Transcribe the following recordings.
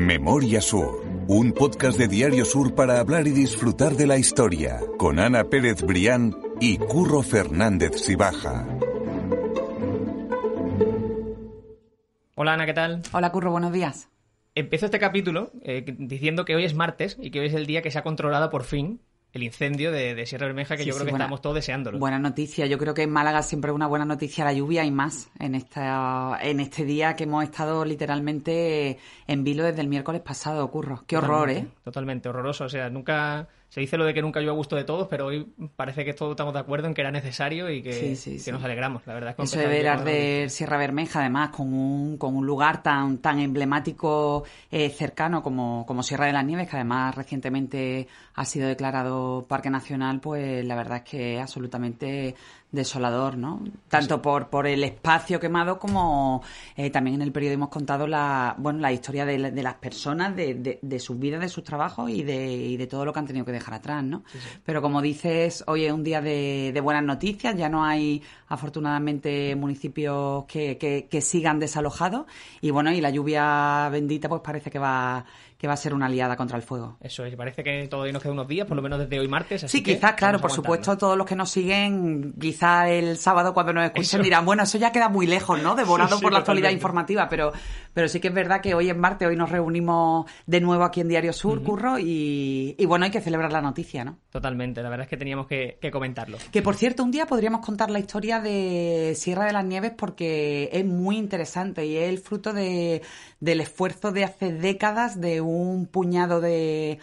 Memoria Sur, un podcast de Diario Sur para hablar y disfrutar de la historia, con Ana Pérez Brián y Curro Fernández Sibaja. Hola Ana, ¿qué tal? Hola Curro, buenos días. Empiezo este capítulo eh, diciendo que hoy es martes y que hoy es el día que se ha controlado por fin el incendio de, Sierra Bermeja que yo creo que estamos todos deseándolo. Buena noticia. Yo creo que en Málaga siempre es una buena noticia la lluvia y más en esta en este día que hemos estado literalmente en vilo desde el miércoles pasado, Curro. Qué horror, ¿eh? Totalmente horroroso. O sea, nunca se dice lo de que nunca yo a gusto de todos, pero hoy parece que todos estamos de acuerdo en que era necesario y que, nos alegramos, la verdad. Eso de ver arder Sierra Bermeja, además, con un, con un lugar tan, tan emblemático eh, cercano como, como Sierra de las Nieves, que además recientemente ha sido declarado Parque Nacional, pues la verdad es que es absolutamente desolador, ¿no? Tanto por, por el espacio quemado como eh, también en el periodo hemos contado la, bueno, la historia de, las personas, de, de, sus vidas, de sus trabajos y de, y de todo lo que han tenido que dejar atrás, ¿no? Pero como dices, hoy es un día de, buenas noticias, ya no hay afortunadamente municipios que, que, que sigan desalojados y bueno, y la lluvia bendita pues parece que va que va a ser una aliada contra el fuego. Eso es, parece que todavía nos queda unos días, por lo menos desde hoy martes. Así sí, quizás, claro, por supuesto, todos los que nos siguen, quizá el sábado cuando nos escuchen dirán, bueno, eso ya queda muy lejos, ¿no? Devorado por la actualidad informativa, pero, pero sí que es verdad que hoy es martes, hoy nos reunimos de nuevo aquí en Diario Sur, Curro, y, bueno, hay que celebrar la noticia, ¿no? Totalmente, la verdad es que teníamos que, comentarlo. Que por cierto, un día podríamos contar la historia de Sierra de las Nieves porque es muy interesante y es el fruto de, del esfuerzo de hace décadas de un puñado de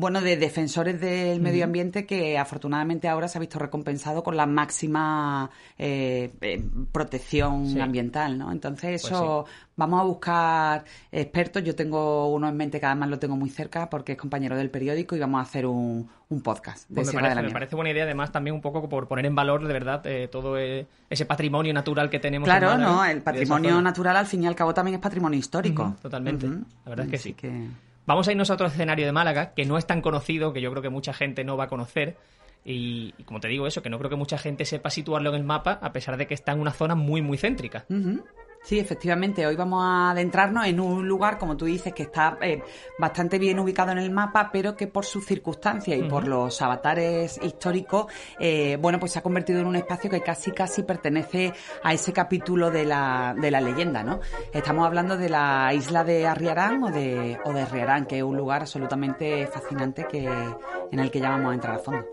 bueno, de defensores del medio ambiente que afortunadamente ahora se ha visto recompensado con la máxima eh, eh, protección ambiental, ¿no? Entonces pues eso vamos a buscar expertos. Yo tengo uno en mente que además lo tengo muy cerca porque es compañero del periódico y vamos a hacer un, podcast de pues me, parece, me parece buena idea además también un poco por poner en valor de verdad eh, todo ese patrimonio natural que tenemos. Claro, no, el patrimonio natural al fin y al cabo también es patrimonio histórico. totalmente, la verdad es que sí. Vamos a irnos a otro escenario de Málaga que no es tan conocido, que yo creo que mucha gente no va a conocer. Y, como te digo eso, que no creo que mucha gente sepa situarlo en el mapa, a pesar de que está en una zona muy, muy céntrica. Sí, efectivamente. Hoy vamos a adentrarnos en un lugar, como tú dices, que está eh, bastante bien ubicado en el mapa, pero que por sus circunstancias y por los avatares históricos, eh, bueno, pues se ha convertido en un espacio que casi, casi pertenece a ese capítulo de la, de la leyenda, ¿no? Estamos hablando de la isla de Arriarán o de, o de Riarán, que es un lugar absolutamente fascinante que, en el que ya vamos a entrar a fondo.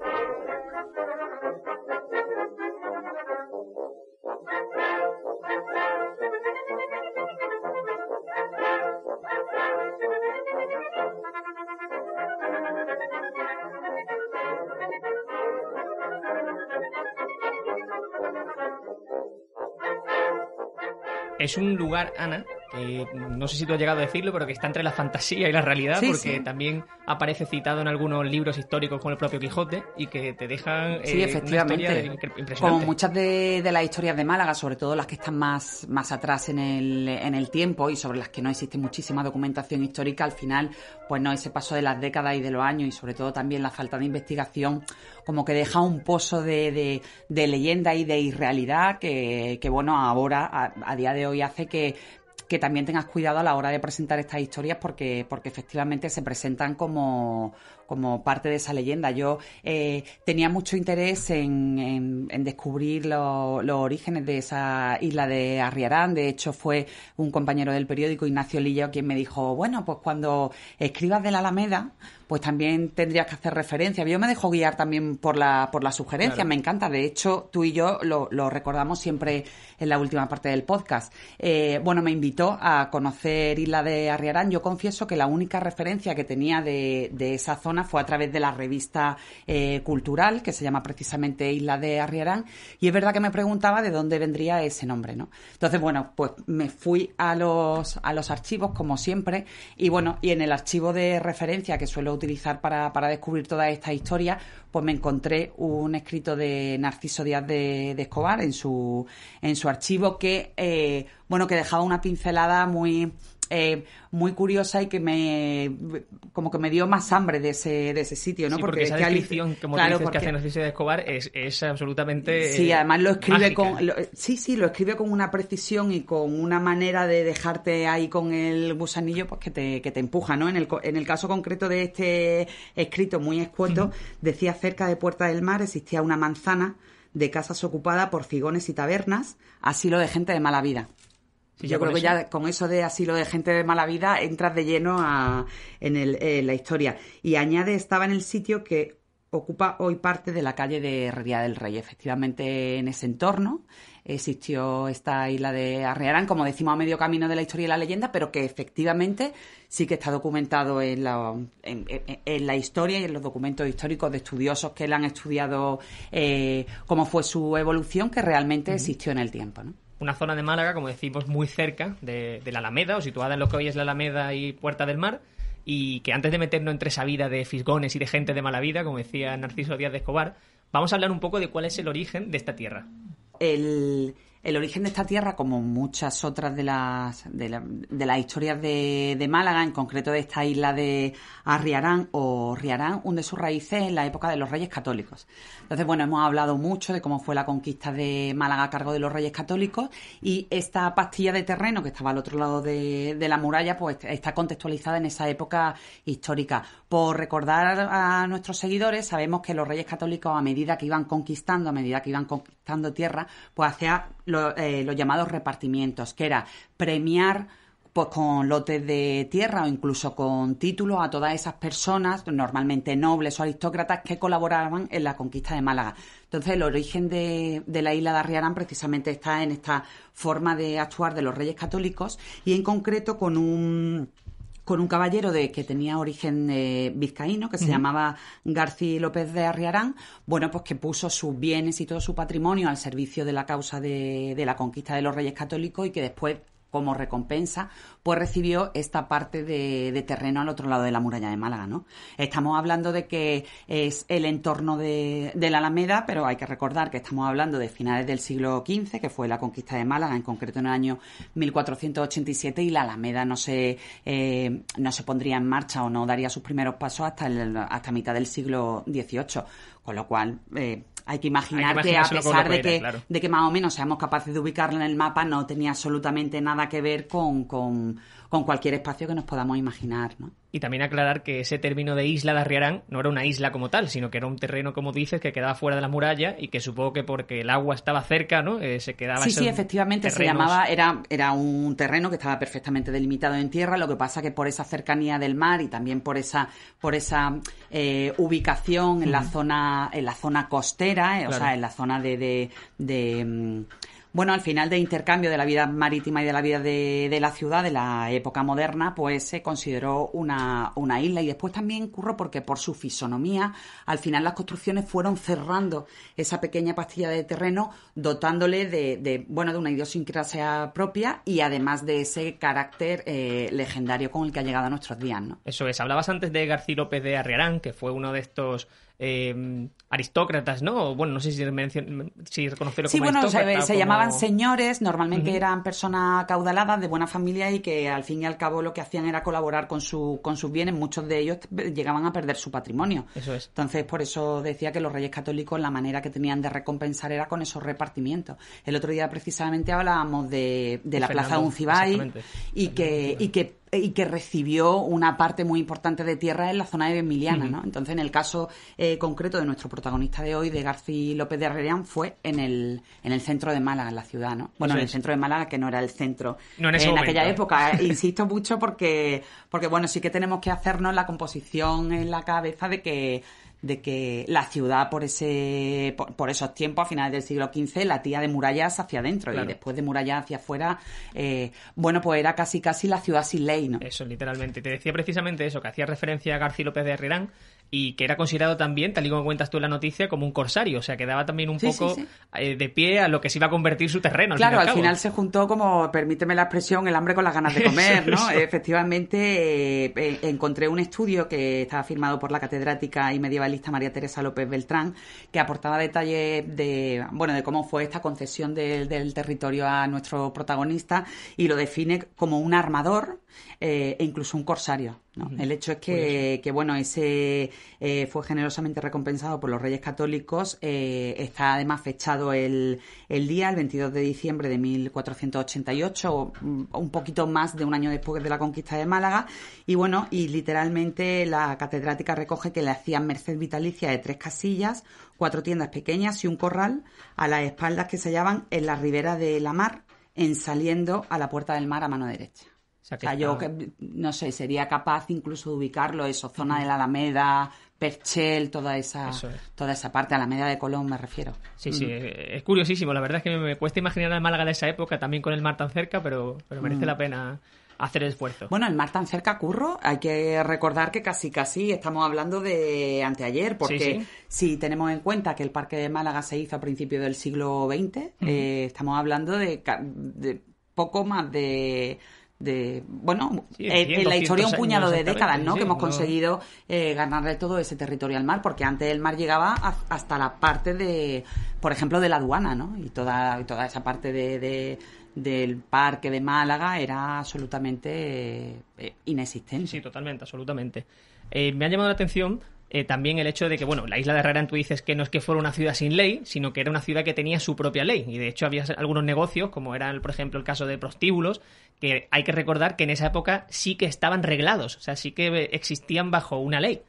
Es un lugar, Ana, que no sé si tú has llegado a decirlo, pero que está entre la fantasía y la realidad, porque también aparece citado en algunos libros históricos como el propio Quijote y que te dejan sí, eh, efectivamente. impresionante. Como muchas de, las historias de Málaga, sobre todo las que están más, más atrás en el, en el tiempo y sobre las que no existe muchísima documentación histórica, al final, pues no, ese paso de las décadas y de los años y sobre todo también la falta de investigación, como que deja un pozo de, de, leyenda y de irrealidad que, que bueno, ahora, a día de hoy hace que que también tengas cuidado a la hora de presentar estas historias porque, porque efectivamente se presentan como, como parte de esa leyenda. Yo eh, tenía mucho interés en, en, descubrir los orígenes de esa isla de Arriarán. De hecho, fue un compañero del periódico, Ignacio Lillo, quien me dijo, bueno, pues cuando escribas de la Alameda, pues también tendrías que hacer referencia. Yo me dejo guiar también por la, por la sugerencia, me encanta. De hecho, tú y yo lo, lo, recordamos siempre en la última parte del podcast. Eh, bueno, me invitó a conocer Isla de Arriarán. Yo confieso que la única referencia que tenía de, de esa zona fue a través de la revista eh, cultural, que se llama precisamente Isla de Arriarán. Y es verdad que me preguntaba de dónde vendría ese nombre, ¿no? Entonces, bueno, pues me fui a los, a los archivos, como siempre, y bueno, y en el archivo de referencia que suelo utilizar para, para descubrir toda esta historia, pues me encontré un escrito de Narciso Díaz de, Escobar en su, en su archivo que, eh, bueno, que dejaba una pincelada muy eh, muy curiosa y que me como que me dio más hambre de ese, de ese sitio, ¿no? porque, esa descripción, como claro, dices, que hace Narciso de Escobar es, es absolutamente Sí, además lo escribe con sí, sí, lo escribe con una precisión y con una manera de dejarte ahí con el gusanillo pues que te, que te empuja, ¿no? En el, en el caso concreto de este escrito muy escueto, decía cerca de Puerta del Mar existía una manzana de casas ocupada por figones y tabernas, asilo de gente de mala vida. Yo creo que ya con eso de asilo de gente de mala vida entras de lleno en, la historia. Y añade, estaba en el sitio que ocupa hoy parte de la calle de Herrería del Rey. Efectivamente, en ese entorno existió esta isla de Arriarán, como decimos, a medio camino de la historia y la leyenda, pero que efectivamente sí que está documentado en la, en, la historia y en los documentos históricos de estudiosos que le han estudiado eh, cómo fue su evolución, que realmente existió en el tiempo. ¿no? Una zona de Málaga, como decimos, muy cerca de, la Alameda, o situada en lo que hoy es la Alameda y Puerta del Mar, y que antes de meternos entre esa vida de fisgones y de gente de mala vida, como decía Narciso Díaz de Escobar, vamos a hablar un poco de cuál es el origen de esta tierra. El, el origen de esta tierra, como muchas otras de las, de, las historias de, Málaga, en concreto de esta isla de Arriarán o Riarán, hunde sus raíces en la época de los reyes católicos. Entonces, bueno, hemos hablado mucho de cómo fue la conquista de Málaga a cargo de los reyes católicos y esta pastilla de terreno que estaba al otro lado de, de la muralla, pues está contextualizada en esa época histórica. Por recordar a nuestros seguidores, sabemos que los reyes católicos, a medida que iban conquistando, a medida que iban conquistando tierra, pues hacía eh, los llamados repartimientos, que era premiar pues con lotes de tierra o incluso con títulos a todas esas personas, normalmente nobles o aristócratas, que colaboraban en la conquista de Málaga. Entonces, el origen de, la isla de Arriarán precisamente está en esta forma de actuar de los reyes católicos y en concreto con un con un caballero de que tenía origen eh, vizcaíno, que se llamaba García López de Arriarán, bueno, pues que puso sus bienes y todo su patrimonio al servicio de la causa de, de la conquista de los reyes católicos y que después como recompensa, pues recibió esta parte de, terreno al otro lado de la muralla de Málaga, ¿no? Estamos hablando de que es el entorno de, la Alameda, pero hay que recordar que estamos hablando de finales del siglo XV, que fue la conquista de Málaga, en concreto en el año 1487, y la Alameda no se, eh, no se pondría en marcha o no daría sus primeros pasos hasta, hasta mitad del siglo XVIII. Con lo cual, eh, hay que imaginar que, a pesar de que, de que más o menos seamos capaces de ubicarlo en el mapa, no tenía absolutamente nada que ver con, con, con cualquier espacio que nos podamos imaginar, ¿no? Y también aclarar que ese término de isla de Arriarán no era una isla como tal, sino que era un terreno, como dices, que quedaba fuera de la muralla y que supongo que porque el agua estaba cerca, ¿no? Eh, se quedaba... Sí, sí, efectivamente se llamaba, era, era un terreno que estaba perfectamente delimitado en tierra, lo que pasa que por esa cercanía del mar y también por esa, por esa eh, ubicación en la zona, en la zona costera, eh, o sea, en la zona de, de mm, bueno, al final de intercambio de la vida marítima y de la vida de, la ciudad de la época moderna, pues se consideró una, una, isla. Y después también curro porque por su fisonomía, al final las construcciones fueron cerrando esa pequeña pastilla de terreno, dotándole de, bueno, de una idiosincrasia propia y además de ese carácter eh, legendario con el que ha llegado a nuestros días, ¿no? Eso es. Hablabas antes de García López de Arriarán, que fue uno de estos eh, aristócratas, ¿no? Bueno, no sé si, si reconocerlo sí, bueno, se, llamaban señores, normalmente eran personas caudaladas de buena familia y que al fin y al cabo lo que hacían era colaborar con, su, con sus bienes. Muchos de ellos llegaban a perder su patrimonio. Eso es. Entonces, por eso decía que los reyes católicos la manera que tenían de recompensar era con esos repartimientos. El otro día precisamente hablábamos de, de la Plaza de Uncibay y que, y que y que recibió una parte muy importante de tierra en la zona de Emiliana, ¿no? Entonces, en el caso eh, concreto de nuestro protagonista de hoy, de García López de Arrerián, fue en el, en el centro de Málaga, en la ciudad, ¿no? Bueno, en el centro de Málaga, que no era el centro en, aquella ¿eh? época. Insisto mucho porque, porque, bueno, sí que tenemos que hacernos la composición en la cabeza de que de que la ciudad por ese por, esos tiempos, a finales del siglo XV, la tía de murallas hacia adentro y después de murallas hacia afuera, eh, bueno, pues era casi casi la ciudad sin ley, ¿no? Eso, literalmente. Te decía precisamente eso, que hacía referencia a García López de Herrerán, y que era considerado también, tal y como cuentas tú en la noticia, como un corsario, o sea, que daba también un poco eh, de pie a lo que se iba a convertir su terreno. claro, al, final se juntó como, permíteme la expresión, el hambre con las ganas de comer, ¿no? Efectivamente, eh, encontré un estudio que estaba firmado por la catedrática y medievalista María Teresa López Beltrán, que aportaba detalles de, bueno, de cómo fue esta concesión del territorio a nuestro protagonista y lo define como un armador eh, e incluso un corsario. El hecho es que, bueno, ese eh, fue generosamente recompensado por los Reyes Católicos. Eh, está además fechado el, el, día, el 22 de diciembre de 1488, un poquito más de un año después de la conquista de Málaga. Y bueno, y literalmente la catedrática recoge que le hacían merced vitalicia de tres casillas, cuatro tiendas pequeñas y un corral a las espaldas que se hallaban en la ribera de la mar, en saliendo a la puerta del mar a mano derecha. O sea, yo que, no sé, sería capaz incluso de ubicarlo, eso, zona de la Alameda, Perchel, toda esa, toda esa parte, Alameda de Colón me refiero. Sí, sí, es curiosísimo. La verdad es que me, cuesta imaginar a Málaga de esa época, también con el mar tan cerca, pero, pero merece mm. la pena hacer el esfuerzo. Bueno, el mar tan cerca, Curro, hay que recordar que casi casi estamos hablando de anteayer, porque si tenemos en cuenta que el Parque de Málaga se hizo a principios del siglo XX, eh, estamos hablando de poco más de de bueno en la historia un puñado de décadas no que hemos conseguido eh, ganarle todo ese territorio al mar porque antes el mar llegaba hasta la parte de por ejemplo de la aduana no y toda toda esa parte de, del parque de Málaga era absolutamente eh, inexistente. Sí totalmente absolutamente. Eh, me ha llamado la atención eh, también el hecho de que, bueno, la isla de Herrera, tú dices que no es que fuera una ciudad sin ley, sino que era una ciudad que tenía su propia ley. Y de hecho había algunos negocios, como era, por ejemplo, el caso de prostíbulos, que hay que recordar que en esa época sí que estaban reglados, o sea, sí que existían bajo una ley.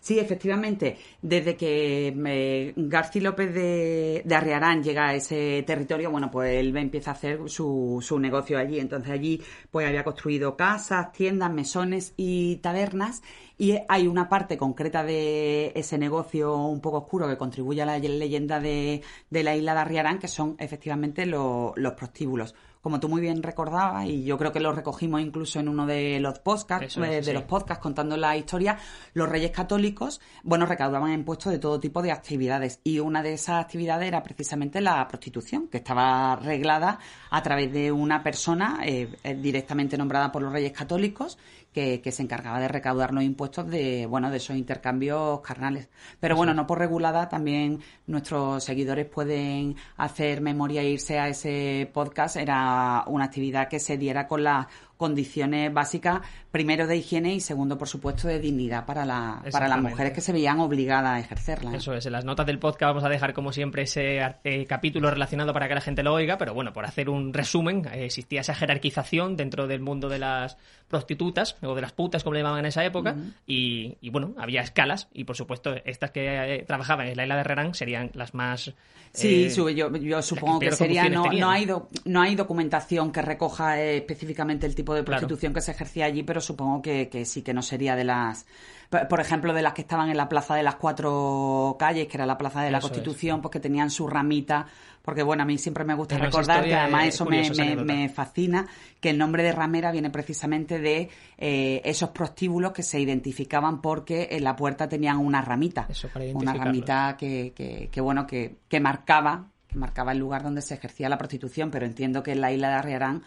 Sí, efectivamente, desde que eh, García López de, de, Arriarán llega a ese territorio, bueno, pues él empieza a hacer su, su negocio allí. Entonces allí pues había construido casas, tiendas, mesones y tabernas y hay una parte concreta de ese negocio un poco oscuro que contribuye a la leyenda de, de la isla de Arriarán, que son efectivamente los prostíbulos como tú muy bien recordabas, y yo creo que lo recogimos incluso en uno de los podcasts, eh, de los podcasts contando la historia, los reyes católicos, bueno, recaudaban impuestos de todo tipo de actividades. Y una de esas actividades era precisamente la prostitución, que estaba reglada a través de una persona eh, eh, directamente nombrada por los reyes católicos que, se encargaba de recaudar los impuestos de, bueno, de esos intercambios carnales. Pero bueno, no por regulada, también nuestros seguidores pueden hacer memoria e irse a ese podcast. Era una actividad que se diera con la condiciones básicas, primero de higiene y segundo, por supuesto, de dignidad para, la, para las mujeres que se veían obligadas a ejercerla. Eso es, en las notas del podcast vamos a dejar, como siempre, ese eh, capítulo relacionado para que la gente lo oiga, pero bueno, por hacer un resumen, eh, existía esa jerarquización dentro del mundo de las prostitutas, o de las putas, como le llamaban en esa época, y, bueno, había escalas, y por supuesto, estas que eh, trabajaban en la isla de Herrerán serían las más... Sí, yo, supongo que sería, no, no, hay no hay documentación que recoja específicamente el tipo de prostitución que se ejercía allí, pero supongo que, que, sí que no sería de las, por ejemplo, de las que estaban en la Plaza de las Cuatro Calles, que era la Plaza de la Constitución, pues que tenían su ramita, porque bueno, a mí siempre me gusta recordar que además eso me, me, fascina, que el nombre de ramera viene precisamente de eh, esos prostíbulos que se identificaban porque en la puerta tenían una ramita, una ramita que, que, que bueno, que, que marcaba que marcaba el lugar donde se ejercía la prostitución, pero entiendo que en la isla de Arriarán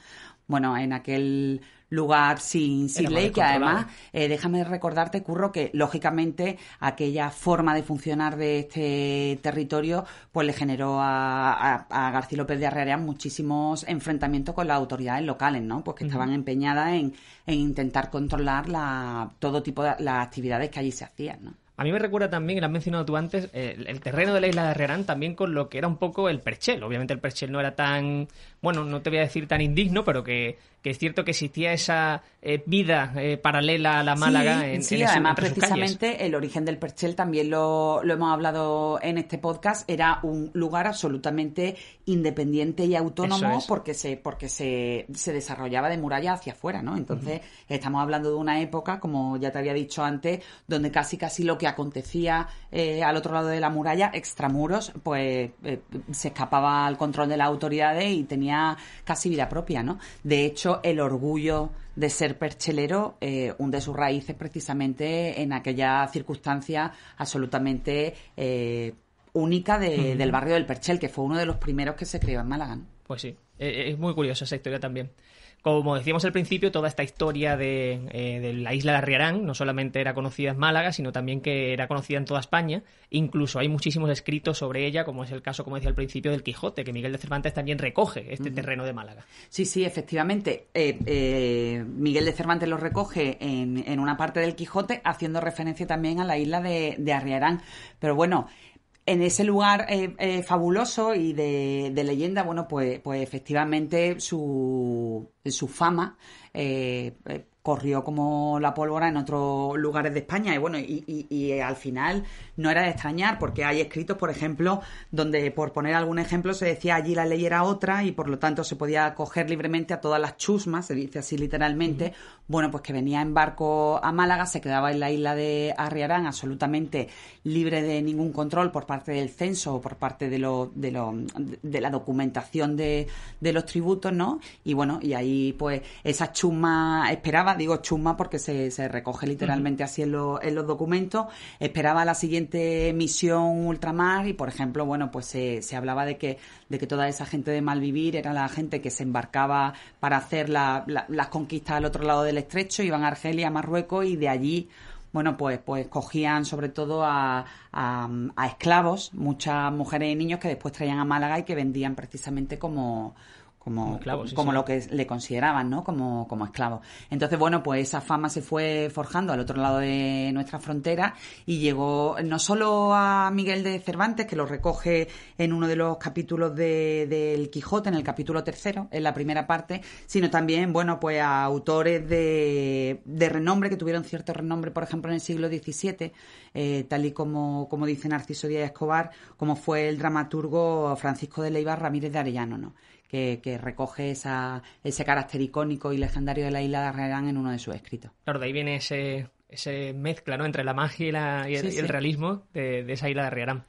bueno, en aquel lugar sin, sin ley, que además, eh, déjame recordarte, Curro, que lógicamente aquella forma de funcionar de este territorio pues le generó a, García López de Arrearea muchísimos enfrentamientos con las autoridades locales, ¿no? Pues que estaban empeñadas en, en, intentar controlar la, todo tipo de las actividades que allí se hacían, ¿no? A mí me recuerda también, y lo has mencionado tú antes, el, terreno de la isla de Herrerán también con lo que era un poco el Perchel. Obviamente el Perchel no era tan, bueno, no te voy a decir tan indigno, pero que que es cierto que existía esa eh, vida eh, paralela a la Málaga en, sí, además precisamente el origen del Perchel también lo, lo, hemos hablado en este podcast era un lugar absolutamente independiente y autónomo porque se porque se, se, desarrollaba de muralla hacia afuera no entonces estamos hablando de una época como ya te había dicho antes donde casi casi lo que acontecía eh, al otro lado de la muralla extramuros pues se escapaba al control de las autoridades y tenía casi vida propia no de hecho el orgullo de ser perchelero eh, hunde sus raíces precisamente en aquella circunstancia absolutamente eh, única del barrio del Perchel, que fue uno de los primeros que se creó en Málaga. Pues sí, eh, es muy curiosa esa historia también. Como decíamos al principio, toda esta historia de, eh, la isla de Arriarán no solamente era conocida en Málaga, sino también que era conocida en toda España. Incluso hay muchísimos escritos sobre ella, como es el caso, como decía al principio, del Quijote, que Miguel de Cervantes también recoge este terreno de Málaga. Sí, sí, efectivamente. Eh, eh, Miguel de Cervantes lo recoge en, una parte del Quijote, haciendo referencia también a la isla de, de Arriarán. Pero bueno, en ese lugar eh, eh, fabuloso y de, leyenda, bueno, pues, pues efectivamente su, fama eh, corrió como la pólvora en otros lugares de España. Y bueno, y, al final no era de extrañar, porque hay escritos, por ejemplo, donde, por poner algún ejemplo, se decía allí la ley era otra y por lo tanto se podía coger libremente a todas las chusmas, se dice así literalmente. Bueno, pues que venía en barco a Málaga, se quedaba en la isla de Arriarán absolutamente libre de ningún control por parte del censo o por parte de, lo, de, lo, de la documentación de, de los tributos, ¿no? Y bueno, y ahí pues esa chusma esperaba digo chuma porque se, se recoge literalmente así en, en, los documentos, esperaba la siguiente misión ultramar y, por ejemplo, bueno, pues se, se hablaba de que, de que toda esa gente de Malvivir era la gente que se embarcaba para hacer las conquistas al otro lado del estrecho, iban a Argelia, a Marruecos y de allí bueno, pues, pues cogían sobre todo a, esclavos, muchas mujeres y niños que después traían a Málaga y que vendían precisamente como, como, como lo que le consideraban, ¿no? Como, como esclavos. Entonces, bueno, pues esa fama se fue forjando al otro lado de nuestra frontera y llegó no solo a Miguel de Cervantes, que lo recoge en uno de los capítulos del de, Quijote, en el capítulo tercero, en la primera parte, sino también, bueno, pues a autores de, de renombre, que tuvieron cierto renombre, por ejemplo, en el siglo XVII, eh, tal y como, como dice Narciso Díaz Escobar, como fue el dramaturgo Francisco de Leiva Ramírez de Arellano, ¿no? Que, recoge esa, ese carácter icónico y legendario de la isla de Arrerán en uno de sus escritos. Claro, de ahí viene ese, ese mezcla ¿no? entre la magia y, el, realismo de, esa isla de Arriarán.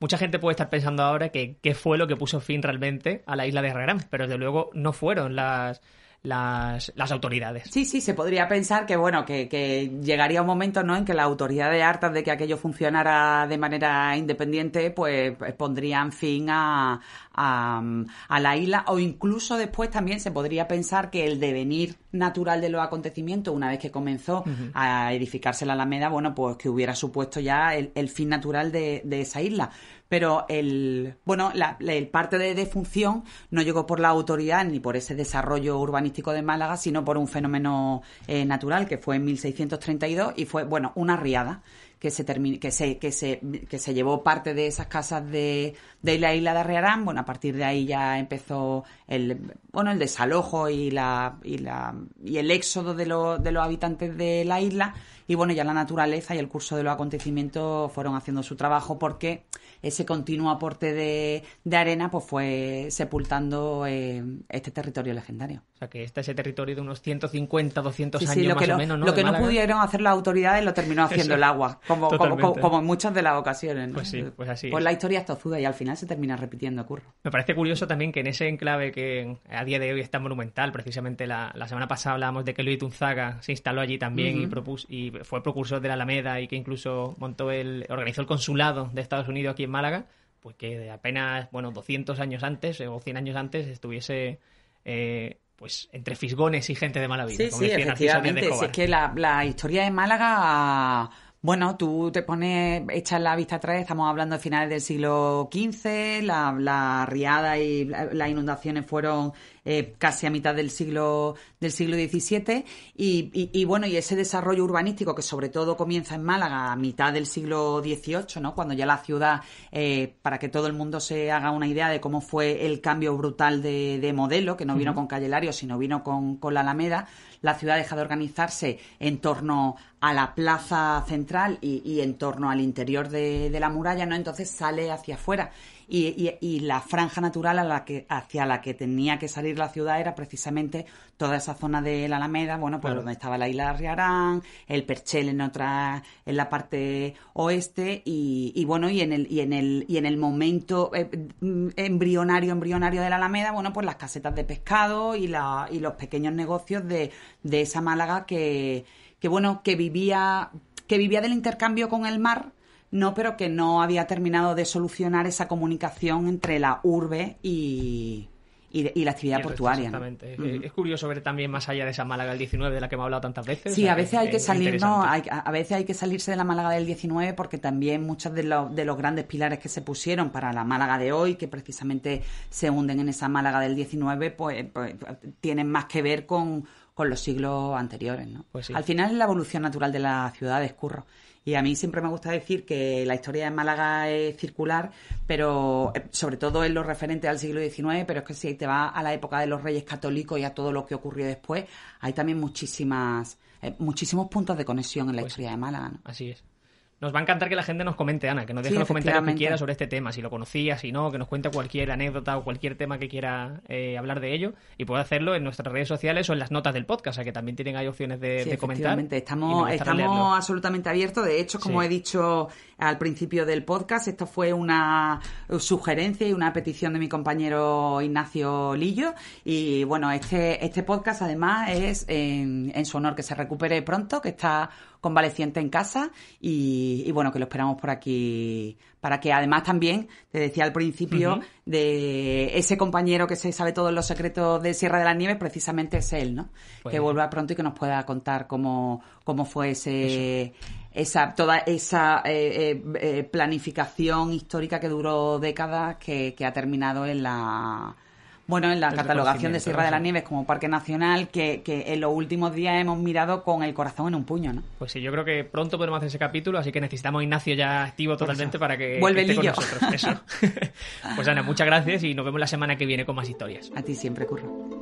Mucha gente puede estar pensando ahora que qué fue lo que puso fin realmente a la isla de Arriarán, pero desde luego no fueron las, las, las autoridades. Sí, sí, se podría pensar que, bueno, que, que, llegaría un momento, ¿no?, en que las autoridades hartas de que aquello funcionara de manera independiente, pues, pues pondrían fin a, a, a, la isla o incluso después también se podría pensar que el devenir natural de los acontecimientos, una vez que comenzó a edificarse la Alameda, bueno, pues que hubiera supuesto ya el, el fin natural de, de esa isla pero el bueno la, el parte de defunción no llegó por la autoridad ni por ese desarrollo urbanístico de Málaga sino por un fenómeno eh, natural que fue en 1632 y fue bueno una riada que se que se que se que se llevó parte de esas casas de, de la isla de Arriarán. Bueno a partir de ahí ya empezó el bueno el desalojo y la y la y el éxodo de los de los habitantes de la isla y bueno ya la naturaleza y el curso de los acontecimientos fueron haciendo su trabajo porque ese continuo aporte de, arena pues fue sepultando eh, este territorio legendario. O sea, que este ese territorio de unos 150, 200 años más o menos, ¿no? Lo que no pudieron hacer las autoridades lo terminó haciendo el agua, como, como, en muchas de las ocasiones. Pues sí, pues así. Pues la historia es tozuda y al final se termina repitiendo, Curro. Me parece curioso también que en ese enclave que a día de hoy está monumental, precisamente la, semana pasada hablábamos de que Luis Tunzaga se instaló allí también y, propuso, y fue precursor de la Alameda y que incluso montó el, organizó el consulado de Estados Unidos aquí en Málaga, pues que de apenas, bueno, 200 años antes o 100 años antes estuviese eh, pues entre fisgones y gente de mala vida. Sí, sí, efectivamente. es que la, la, historia de Málaga bueno, tú te pones, echas la vista atrás, estamos hablando de finales del siglo XV, la, la riada y las inundaciones fueron eh, casi a mitad del siglo del siglo XVII y, y, bueno y ese desarrollo urbanístico que sobre todo comienza en Málaga a mitad del siglo XVIII, ¿no? Cuando ya la ciudad, eh, para que todo el mundo se haga una idea de cómo fue el cambio brutal de, de modelo, que no vino con Calle Lario, sino vino con, con la Alameda la ciudad deja de organizarse en torno a la plaza central y, en torno al interior de, de, la muralla, ¿no? Entonces sale hacia afuera y, la franja natural a la que, hacia la que tenía que salir la ciudad era precisamente toda esa zona de la Alameda, bueno, pues donde estaba la isla de Riarán, el Perchel en otra, en la parte oeste y, bueno, y en el, y en el, y en el momento eh, embrionario, embrionario de la Alameda, bueno, pues las casetas de pescado y, la, y los pequeños negocios de, de esa Málaga que, que bueno, que vivía, que vivía del intercambio con el mar, no, pero que no había terminado de solucionar esa comunicación entre la urbe y, y, la actividad portuaria. Exactamente. Es curioso ver también más allá de esa Málaga del 19 de la que hemos hablado tantas veces. Sí, a veces hay que salir, no, a veces hay que salirse de la Málaga del 19 porque también muchos de los, de los grandes pilares que se pusieron para la Málaga de hoy, que precisamente se hunden en esa Málaga del 19, pues, pues tienen más que ver con, los siglos anteriores. ¿no? Pues Al final es la evolución natural de las ciudades, curro. Y a mí siempre me gusta decir que la historia de Málaga es circular, pero eh, sobre todo en lo referente al siglo XIX, pero es que si te vas a la época de los reyes católicos y a todo lo que ocurrió después, hay también muchísimas, eh, muchísimos puntos de conexión en la pues historia de Málaga. ¿no? Así es. Nos va a encantar que la gente nos comente, Ana, que nos deje los comentarios que quiera sobre este tema, si lo conocía, si no, que nos cuente cualquier anécdota o cualquier tema que quiera eh, hablar de ello y puede hacerlo en nuestras redes sociales o en las notas del podcast, o sea que también tienen ahí opciones de, de comentar. Estamos, estamos absolutamente abiertos. De hecho, como he dicho al principio del podcast, esto fue una sugerencia y una petición de mi compañero Ignacio Lillo. Y bueno, este, este podcast además es en, en su honor que se recupere pronto, que está convaleciente en casa y, bueno, que lo esperamos por aquí para que además también, te decía al principio, de ese compañero que se sabe todos los secretos de Sierra de las Nieves, precisamente es él, ¿no? Pues. que vuelva pronto y que nos pueda contar cómo, cómo fue ese... esa toda esa eh, eh, eh, planificación histórica que duró décadas que, que ha terminado en la bueno, en la catalogación de Sierra de las Nieves como parque nacional, que, en los últimos días hemos mirado con el corazón en un puño, ¿no? Pues sí, yo creo que pronto podemos hacer ese capítulo, así que necesitamos a Ignacio ya activo totalmente para que Vuelve esté con nosotros. Eso. pues Ana, muchas gracias y nos vemos la semana que viene con más historias. A ti siempre, Curro.